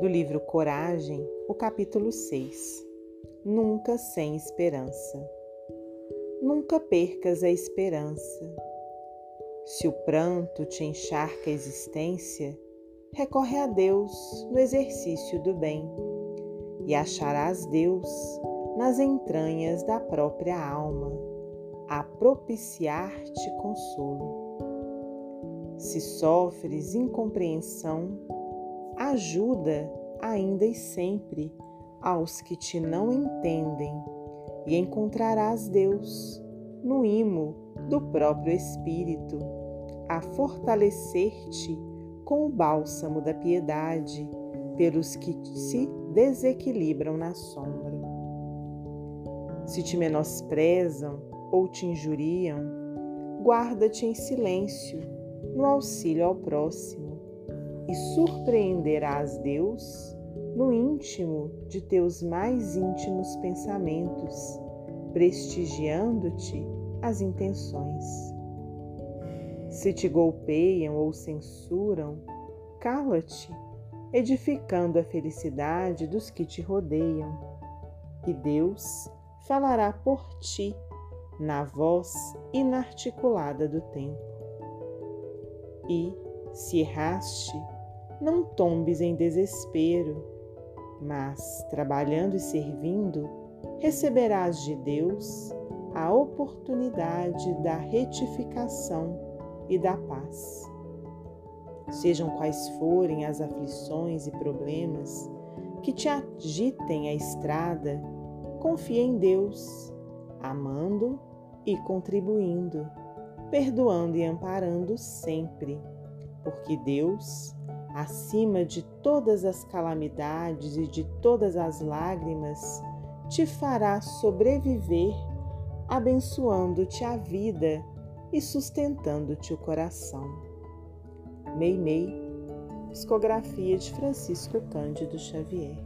do livro Coragem, o capítulo 6. Nunca sem esperança. Nunca percas a esperança. Se o pranto te encharca a existência, recorre a Deus no exercício do bem e acharás Deus nas entranhas da própria alma, a propiciar-te consolo. Se sofres incompreensão, ajuda ainda e sempre aos que te não entendem e encontrarás Deus no imo do próprio Espírito, a fortalecer-te com o bálsamo da piedade pelos que se desequilibram na sombra. Se te menosprezam ou te injuriam, guarda-te em silêncio no auxílio ao próximo e surpreenderás Deus no íntimo de teus mais íntimos pensamentos, prestigiando-te as intenções. Se te golpeiam ou censuram, cala-te edificando a felicidade dos que te rodeiam. E Deus falará por ti na voz inarticulada do tempo. E, se erraste, não tombes em desespero, mas, trabalhando e servindo, receberás de Deus a oportunidade da retificação e da paz. Sejam quais forem as aflições e problemas que te agitem a estrada, confie em Deus, amando e contribuindo, perdoando e amparando sempre, porque Deus, acima de todas as calamidades e de todas as lágrimas, te fará sobreviver, abençoando-te a vida e sustentando-te o coração. Meimei, psicografia de Francisco Cândido Xavier.